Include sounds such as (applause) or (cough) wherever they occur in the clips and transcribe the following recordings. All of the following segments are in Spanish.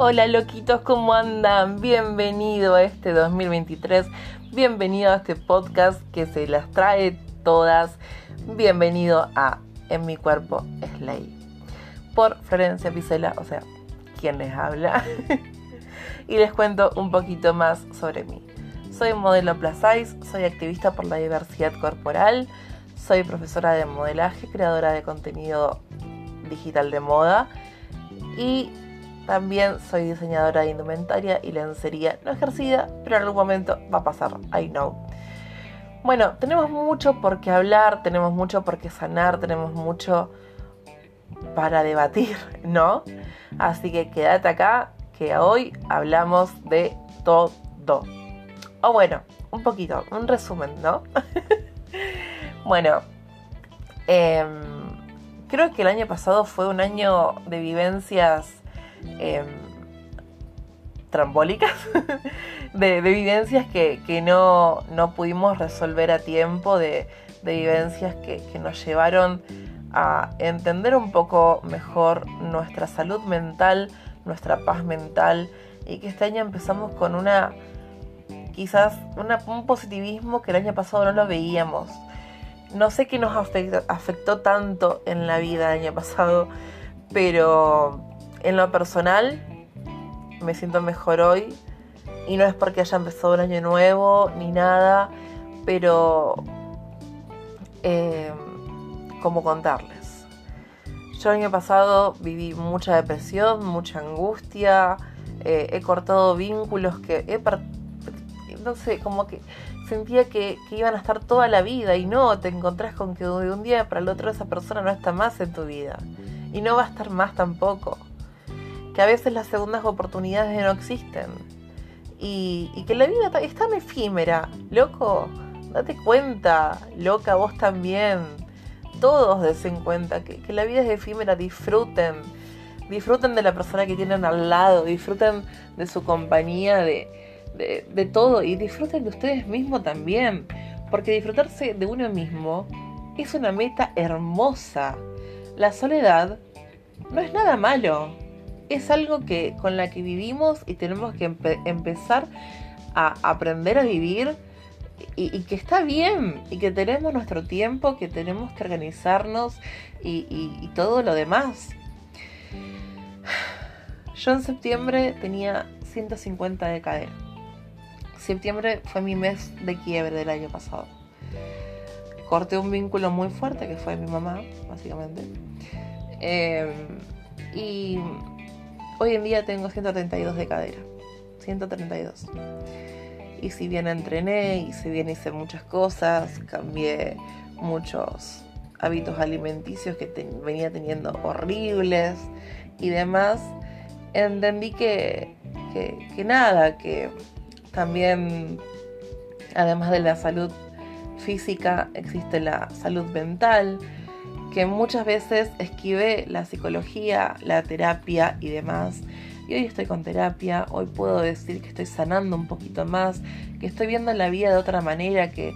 Hola loquitos, ¿cómo andan? Bienvenido a este 2023, bienvenido a este podcast que se las trae todas, bienvenido a En mi cuerpo es ley, por Florencia Picela, o sea, quien les habla, (laughs) y les cuento un poquito más sobre mí. Soy modelo plus soy activista por la diversidad corporal, soy profesora de modelaje, creadora de contenido digital de moda y también soy diseñadora de indumentaria y lencería no ejercida, pero en algún momento va a pasar, I know. Bueno, tenemos mucho por qué hablar, tenemos mucho por qué sanar, tenemos mucho para debatir, ¿no? Así que quédate acá, que hoy hablamos de todo. O bueno, un poquito, un resumen, ¿no? (laughs) bueno, eh, creo que el año pasado fue un año de vivencias eh, trambólicas, (laughs) de, vivencias que, no, pudimos resolver a tiempo, de, vivencias que, que, nos llevaron a entender un poco mejor nuestra salud mental, nuestra paz mental, y que este año empezamos con una, quizás un positivismo que el año pasado no lo veíamos. No sé qué nos afectó, tanto en la vida el año pasado, pero en lo personal me siento mejor hoy. Y no es porque haya empezado un año nuevo ni nada, pero eh, como contarles. Yo el año pasado viví mucha depresión, mucha angustia, eh, he cortado vínculos que he no sé, como que sentía que, iban a estar toda la vida y no, te encontrás con que de un día para el otro esa persona no está más en tu vida y no va a estar más tampoco. Que a veces las segundas oportunidades no existen y, que la vida es tan efímera, loco, date cuenta, loca, vos también. Todos desen cuenta que, la vida es efímera, disfruten disfruten de la persona que tienen al lado, disfruten de su compañía, de, de, todo y disfruten de ustedes mismos también, porque disfrutarse de uno mismo es una meta hermosa. La soledad no es nada malo, es algo que con la que vivimos y tenemos que empezar a aprender a vivir y, que está bien y que tenemos nuestro tiempo, que tenemos que organizarnos y, todo lo demás. Yo en septiembre tenía 150 de cadera septiembre fue mi mes de quiebre del año pasado. Corté un vínculo muy fuerte que fue mi mamá, básicamente. Em, y hoy en día tengo 132 de cadera. 132. Y si bien entrené y si bien hice muchas cosas, cambié muchos hábitos alimenticios que venía teniendo horribles y demás, entendí que, que nada, que también, además de la salud física, existe la salud mental, que muchas veces esquivé la psicología, la terapia y demás. Y hoy estoy con terapia, hoy puedo decir que estoy sanando un poquito más, que estoy viendo la vida de otra manera, que,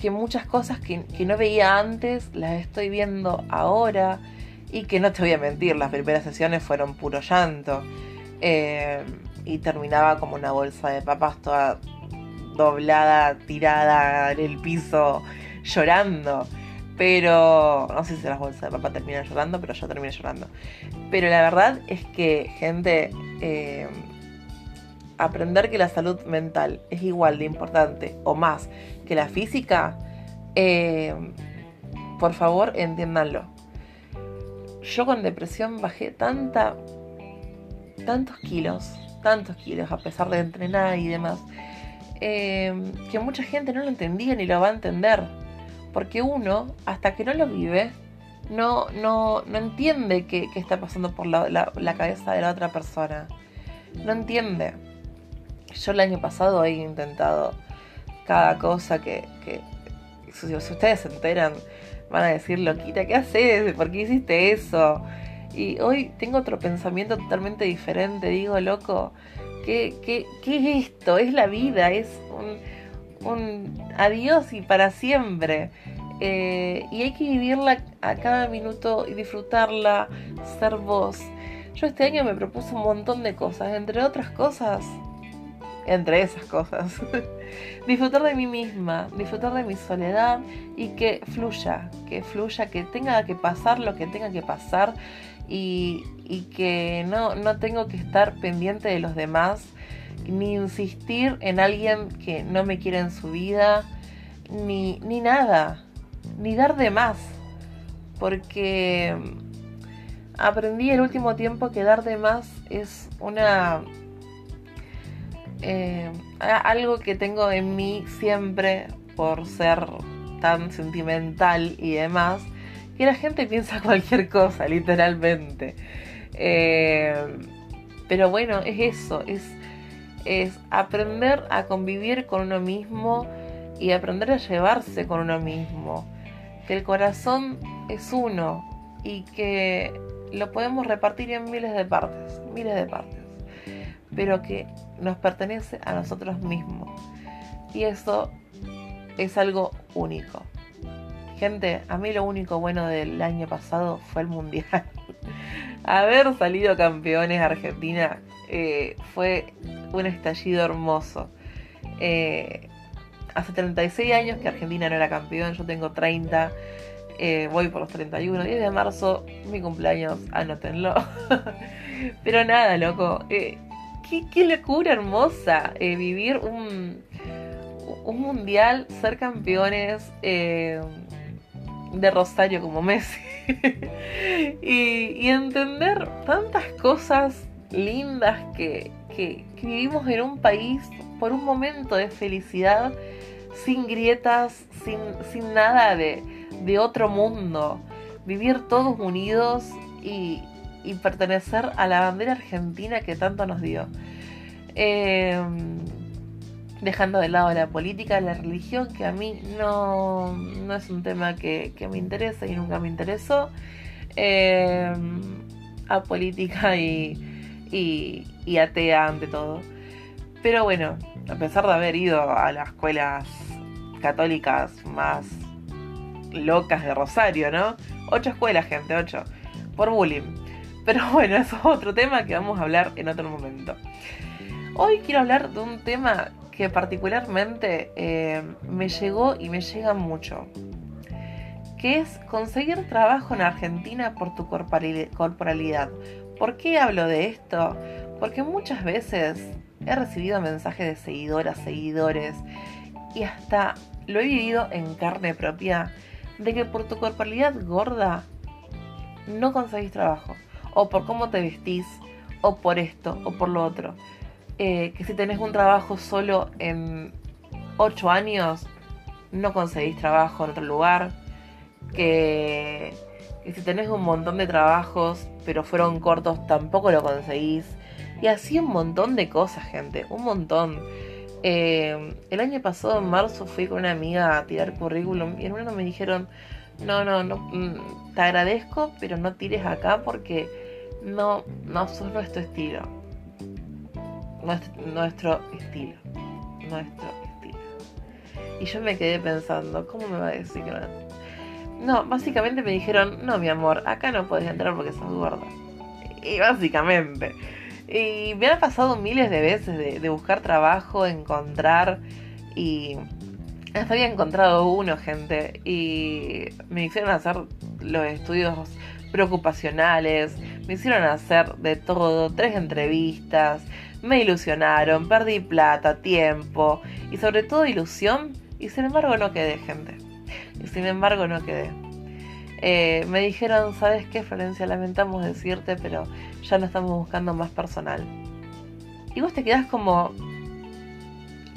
que muchas cosas que, no veía antes las estoy viendo ahora y que no te voy a mentir, las primeras sesiones fueron puro llanto. Eh, y terminaba como una bolsa de papas toda doblada, tirada en el piso, llorando. Pero no sé si las bolsas de papas terminan llorando, pero yo terminé llorando. Pero la verdad es que, gente, eh, aprender que la salud mental es igual de importante o más que la física, eh, por favor entiéndanlo. Yo con depresión bajé tanta, tantos kilos tantos kilos a pesar de entrenar y demás, eh, que mucha gente no lo entendía ni lo va a entender. Porque uno, hasta que no lo vive, no, no, no entiende qué, está pasando por la, cabeza de la otra persona. No entiende. Yo el año pasado he intentado cada cosa que, que si ustedes se enteran, van a decir, loquita, ¿qué haces? ¿Por qué hiciste eso? Y hoy tengo otro pensamiento totalmente diferente. Digo, loco, ¿qué, qué, qué es esto? Es la vida, es un, un adiós y para siempre. Eh, y hay que vivirla a cada minuto y disfrutarla, ser vos. Yo este año me propuse un montón de cosas, entre otras cosas, entre esas cosas, (laughs) disfrutar de mí misma, disfrutar de mi soledad y que fluya, que fluya, que tenga que pasar lo que tenga que pasar y, que no, no tengo que estar pendiente de los demás, ni insistir en alguien que no me quiere en su vida, ni, ni nada, ni dar de más, porque aprendí el último tiempo que dar de más es una eh, algo que tengo en mí siempre por ser tan sentimental y demás, que la gente piensa (laughs) cualquier cosa, literalmente. Eh, pero bueno, es eso, es, es aprender a convivir con uno mismo y aprender a llevarse con uno mismo. Que el corazón es uno y que lo podemos repartir en miles de partes, miles de partes, pero que nos pertenece a nosotros mismos. Y eso es algo único. Gente, a mí lo único bueno del año pasado fue el Mundial. (laughs) Haber salido campeones Argentina eh, fue un estallido hermoso. Eh, hace 36 años que Argentina no era campeón, yo tengo 30. Eh, voy por los 31, 10 de marzo, mi cumpleaños, anótenlo. (laughs) Pero nada, loco. Eh, qué, locura hermosa eh, vivir un, un mundial, ser campeones de Rosario como Messi. (laughs) y, entender tantas cosas lindas que, que vivimos en un país por un momento de felicidad, sin grietas, sin, sin nada de de otro mundo, vivir todos unidos y, pertenecer a la bandera argentina que tanto nos dio. Em, dejando de lado la política, la religión, que a mí no, no es un tema que, me interesa y nunca me interesó. Eh, a política y, y, y atea ante todo. Pero bueno, a pesar de haber ido a las escuelas católicas más locas de Rosario, ¿no? Ocho escuelas, gente, ocho. Por bullying. Pero bueno, (laughs) eso es otro tema que vamos a hablar en otro momento. Hoy quiero hablar de un tema que particularmente eh, me llegó y me llega mucho. Que es conseguir trabajo en Argentina por tu corporalidad. ¿Por qué hablo de esto? Porque muchas veces he recibido mensajes de seguidoras, seguidores y hasta lo he vivido en carne propia de que por tu corporalidad gorda no conseguís trabajo, o por cómo te vestís, o por esto, o por lo otro. Eh, que si tenés un trabajo solo en 8 años, no conseguís trabajo en otro lugar. Que, que si tenés un montón de trabajos, pero fueron cortos, tampoco lo conseguís. Y así un montón de cosas, gente, un montón. Eh, el año pasado, en marzo, fui con una amiga a tirar currículum y en uno me dijeron, no, no, no, mm, te agradezco, pero no tires acá porque no, no sos nuestro estilo. Nuestro, nuestro estilo. Nuestro estilo. Y yo me quedé pensando, ¿cómo me va a decir que no? No, básicamente me dijeron, no, mi amor, acá no podés entrar porque sos gorda. Y básicamente. Y me ha pasado miles de veces de, buscar trabajo, encontrar y hasta había encontrado uno, gente, y me hicieron hacer los estudios preocupacionales, me hicieron hacer de todo, tres entrevistas, me ilusionaron, perdí plata, tiempo y sobre todo ilusión, y sin embargo no quedé, gente. Y sin embargo no quedé. Eh, me dijeron, ¿sabes qué, Florencia? Lamentamos decirte, pero ya no estamos buscando más personal. Y vos te quedás como,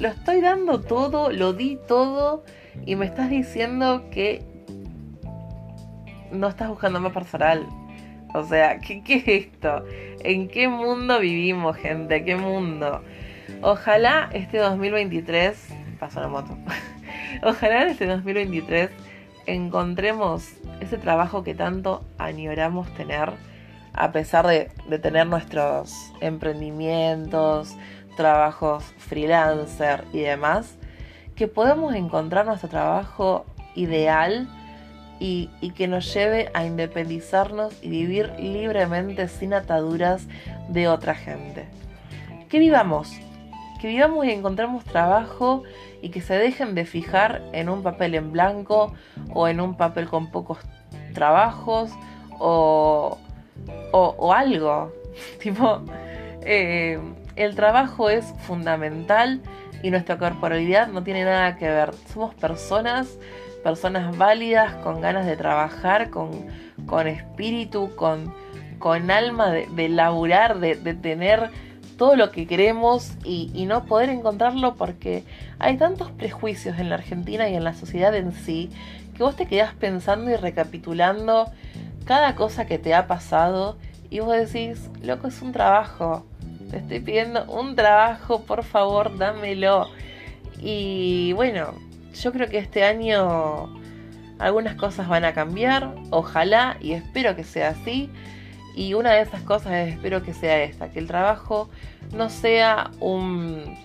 lo estoy dando todo, lo di todo, y me estás diciendo que no estás buscando más personal. O sea, ¿qué, ¿qué, es esto? ¿En qué mundo vivimos, gente? ¿Qué mundo? Ojalá este 2023... Pasó la moto. Ojalá en este 2023 encontremos ese trabajo que tanto añoramos tener, a pesar de, tener nuestros emprendimientos, trabajos freelancer y demás, que podemos encontrar nuestro trabajo ideal y, que nos lleve a independizarnos y vivir libremente sin ataduras de otra gente. Que vivamos, que vivamos y encontremos trabajo y que se dejen de fijar en un papel en blanco o en un papel con pocos trabajos o, o, algo. (laughs) tipo, eh, el trabajo es fundamental y nuestra corporalidad no tiene nada que ver. Somos personas, personas válidas, con ganas de trabajar, con, con espíritu, con, con alma de, de laburar, de, de, tener todo lo que queremos y, no poder encontrarlo porque hay tantos prejuicios en la Argentina y en la sociedad en sí que vos te quedás pensando y recapitulando cada cosa que te ha pasado y vos decís, loco, es un trabajo te estoy pidiendo un trabajo, por favor, dámelo. Y bueno, yo creo que este año algunas cosas van a cambiar, ojalá y espero que sea así. Y una de esas cosas espero que sea esta, que el trabajo no sea un,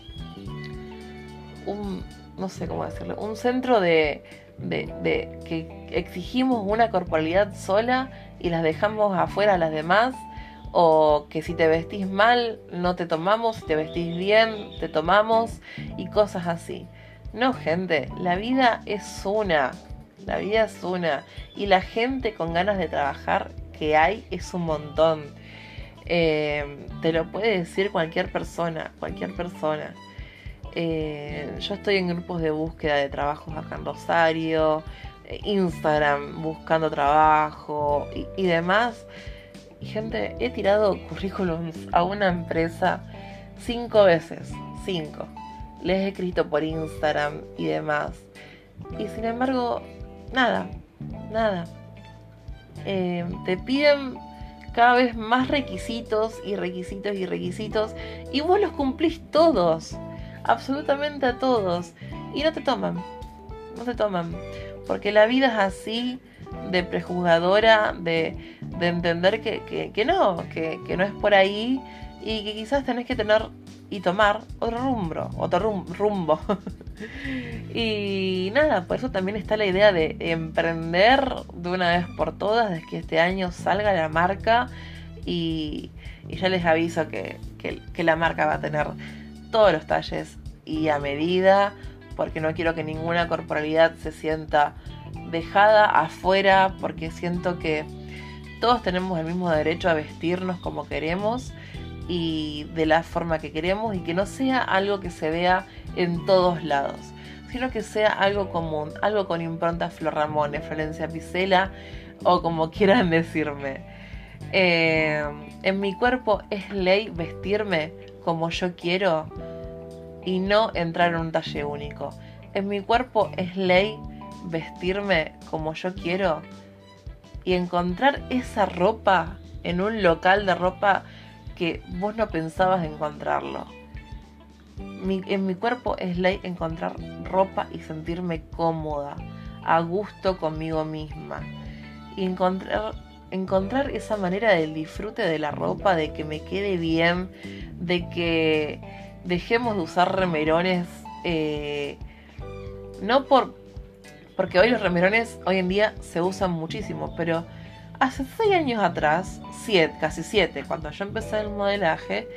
un no sé cómo decirlo, un centro de, de, de que exigimos una corporalidad sola y las dejamos afuera a las demás o que si te vestís mal no te tomamos, si te vestís bien te tomamos y cosas así. No, gente, la vida es una, la vida es una y la gente con ganas de trabajar hay es un montón. Eh, te lo puede decir cualquier persona, cualquier persona. Eh, yo estoy en grupos de búsqueda de trabajos acá en Rosario, eh, Instagram buscando trabajo y, y demás. Y gente, he tirado currículums a una empresa cinco veces. Cinco. Les he escrito por Instagram y demás. Y sin embargo, nada. Nada. Eh, te piden cada vez más requisitos y requisitos y requisitos. Y vos los cumplís todos. Absolutamente a todos. Y no te toman. No te toman. Porque la vida es así de prejuzgadora, de, de entender que, que, no, que, que, no es por ahí y que quizás tenés que tener y tomar otro rumbo, otro rumbo. (laughs) y nada, por eso también está la idea de emprender de una vez por todas, de que este año salga la marca. Y, ya les aviso que, que, que la marca va a tener todos los talles y a medida, porque no quiero que ninguna corporalidad se sienta dejada afuera porque siento que todos tenemos el mismo derecho a vestirnos como queremos y de la forma que queremos y que no sea algo que se vea en todos lados, sino que sea algo común, algo con impronta Flor Ramones, Florencia Picela o como quieran (laughs) decirme. Eh, en mi cuerpo es ley vestirme como yo quiero y no entrar en un talle único. En mi cuerpo es ley vestirme como yo quiero y encontrar esa ropa en un local de ropa que vos no pensabas encontrarlo. En mi cuerpo es ley encontrar ropa y sentirme cómoda, a gusto conmigo misma. Y encontrar, encontrar esa manera del disfrute de la ropa, de que me quede bien, de que dejemos de usar remerones, eh, no por, porque hoy los remerones hoy en día se usan muchísimo, pero hace 6 años atrás, siete, casi 7, cuando yo empecé el modelaje,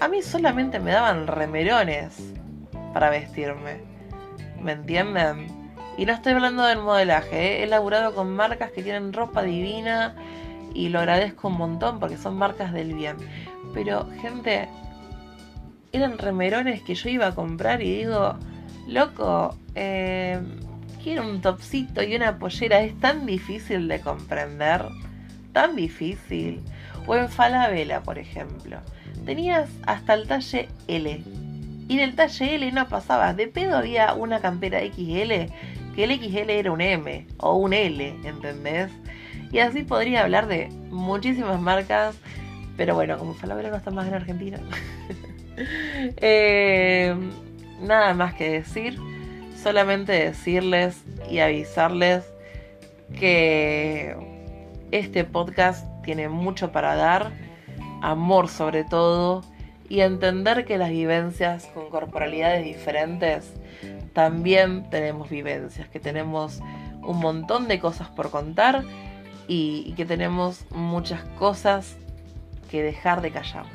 a mí solamente me daban remerones para vestirme. ¿Me entienden? Y no estoy hablando del modelaje, ¿eh? he laburado con marcas que tienen ropa divina y lo agradezco un montón porque son marcas del bien. Pero, gente, eran remerones que yo iba a comprar y digo, loco, eh, quiero un topsito y una pollera. Es tan difícil de comprender. Tan difícil. O en Falabella, por ejemplo. Tenías hasta el talle L. Y del talle L no pasaba. De pedo había una campera XL. Que el XL era un M o un L, ¿entendés? Y así podría hablar de muchísimas marcas. Pero bueno, como Falabella no está más en Argentina. (laughs) Eh, nada más que decir solamente decirles y avisarles que este podcast tiene mucho para dar, amor sobre todo, y entender que las vivencias con corporalidades diferentes también tenemos vivencias, que tenemos un montón de cosas por contar y, que tenemos muchas cosas que dejar de callar.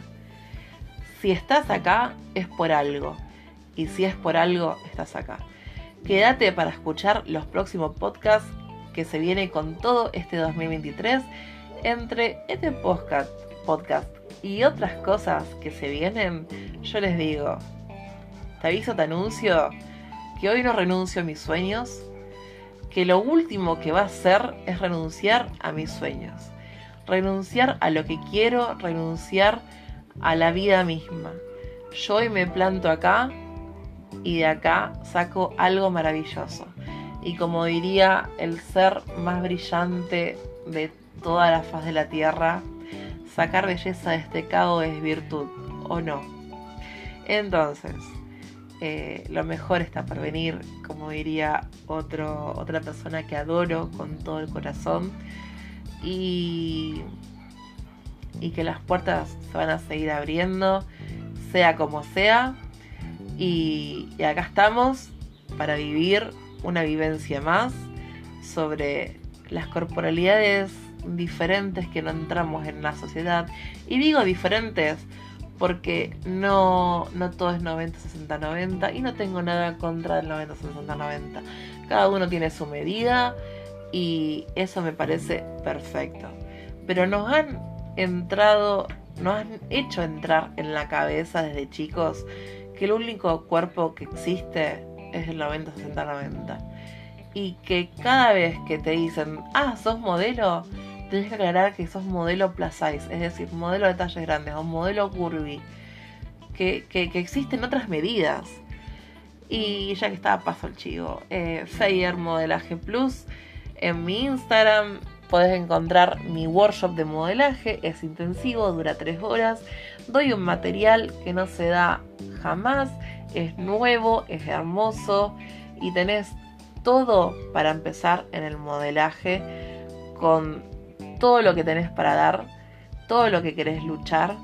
Si estás acá es por algo y si es por algo estás acá. Quédate para escuchar los próximos podcasts que se viene con todo este 2023 entre este podcast, podcast y otras cosas que se vienen, yo les digo, te aviso, te anuncio que hoy no renuncio a mis sueños, que lo último que va a hacer es renunciar a mis sueños, renunciar a lo que quiero, renunciar a la vida misma. Yo hoy me planto acá y de acá saco algo maravilloso. Y como diría el ser más brillante de toda la faz de la tierra, sacar belleza de este cabo es virtud, ¿o no? Entonces, eh, lo mejor está por venir, como diría otro, otra persona que adoro con todo el corazón. Y, y que las puertas se van a seguir abriendo, sea como sea. Y, y acá estamos para vivir una vivencia más sobre las corporalidades diferentes que no entramos en la sociedad. Y digo diferentes porque no, no todo es 90, 60, 90 y no tengo nada contra el 90, 60, 90. Cada uno tiene su medida y eso me parece perfecto. Pero nos han entrado, nos han hecho entrar en la cabeza desde chicos que el único cuerpo que existe es el 90, 60, 90. Y que cada vez que te dicen, ah, sos modelo, tenés que aclarar que sos modelo plus size, es decir, modelo de talles grandes o modelo curvy, que, existen otras medidas. Y ya que estaba paso el chivo, eh, Modelaje Plus, en mi Instagram podés encontrar mi workshop de modelaje, es intensivo, dura 3 horas, doy un material que no se da jamás, es nuevo, es hermoso y tenés todo para empezar en el modelaje con todo lo que tenés para dar, todo lo que querés luchar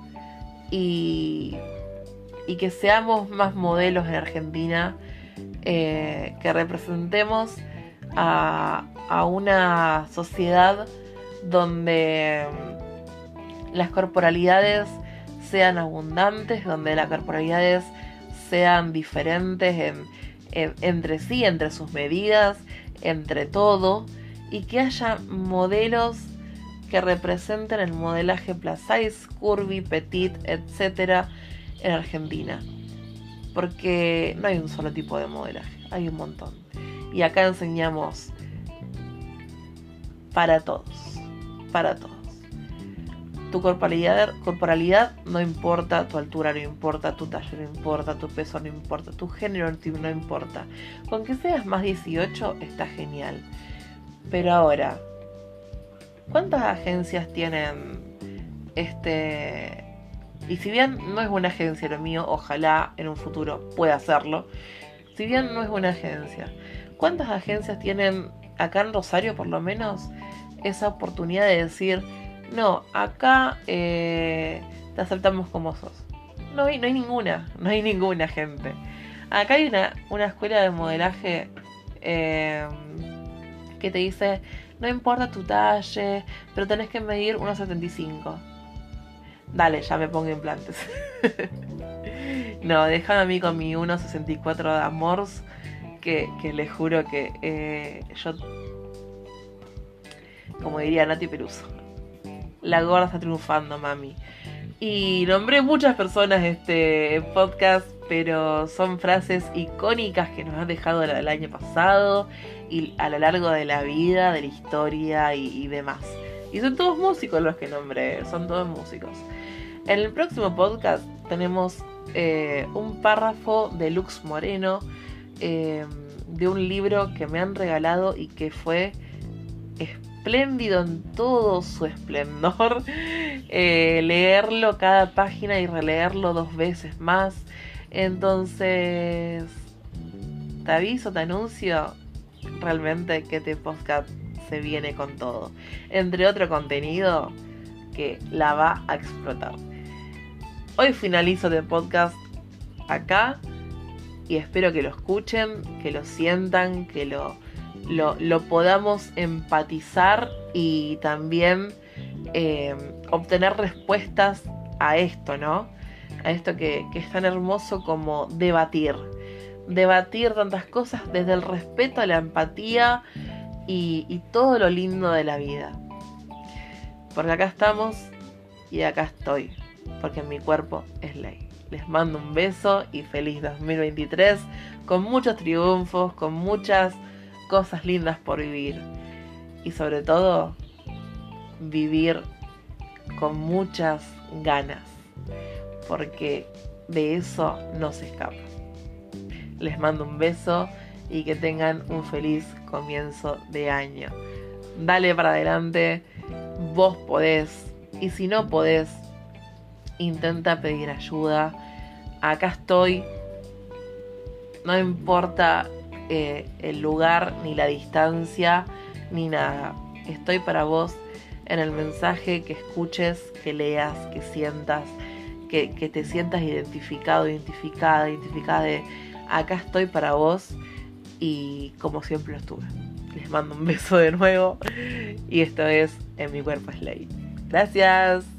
y, y que seamos más modelos en Argentina, eh, que representemos a, a una sociedad donde las corporalidades sean abundantes, donde las corporalidades sean diferentes entre sí, entre sus medidas, entre todo, y que haya modelos que representen el modelaje plus size, curvy, petit, etc. en Argentina. Porque no hay un solo tipo de modelaje, hay un montón. Y acá enseñamos para todos, para todos. Tu corporalidad, corporalidad no importa, tu altura no importa, tu talla no importa, tu peso no importa, tu género no importa. Con que seas más 18 está genial. Pero ahora, ¿Cuántas agencias tienen este... Y si bien no es una agencia lo mío, ojalá en un futuro pueda hacerlo. Si bien no es una agencia, ¿cuántas agencias tienen acá en Rosario por lo menos esa oportunidad de decir, no, acá eh, te aceptamos como sos? No hay, no hay ninguna, no hay ninguna gente. Acá hay una, una escuela de modelaje eh, que te dice, no importa tu talle, pero tenés que medir 1,75. Dale, ya me pongo implantes. (laughs) no, déjame a mí con mi 1,64 de amors, que, que les juro que eh, yo, como diría Nati Peruso, la gorda está triunfando, mami. Y nombré muchas personas este podcast, pero son frases icónicas que nos han dejado el año pasado y a lo largo de la vida, de la historia y, demás. Y son todos músicos los que nombré, son todos músicos. En el próximo podcast tenemos eh, un párrafo de Lux Moreno eh, de un libro que me han regalado y que fue espléndido en todo su esplendor. (laughs) Eh, leerlo cada página y releerlo dos veces más. Entonces, te aviso, te anuncio, realmente que este podcast se viene con todo. Entre otro contenido que la va a explotar. Hoy finalizo este podcast acá y espero que lo escuchen, que lo sientan, que lo, lo, podamos empatizar y también eh, obtener respuestas a esto, ¿no? A esto que, es tan hermoso como debatir. Debatir tantas cosas desde el respeto a la empatía y, todo lo lindo de la vida. Porque acá estamos y acá estoy. Porque mi cuerpo es ley. Les mando un beso y feliz 2023 con muchos triunfos, con muchas cosas lindas por vivir. Y sobre todo, vivir con muchas ganas. Porque de eso no se escapa. Les mando un beso y que tengan un feliz comienzo de año. Dale para adelante, vos podés. Y si no podés, intenta pedir ayuda. Acá estoy. No importa eh, el lugar, ni la distancia, ni nada. Estoy para vos en el mensaje que escuches, que leas, que sientas, que, que te sientas identificado, identificada, identificada de acá estoy para vos y como siempre lo estuve. Les mando un beso de nuevo y esto es En mi cuerpo es ley. Gracias.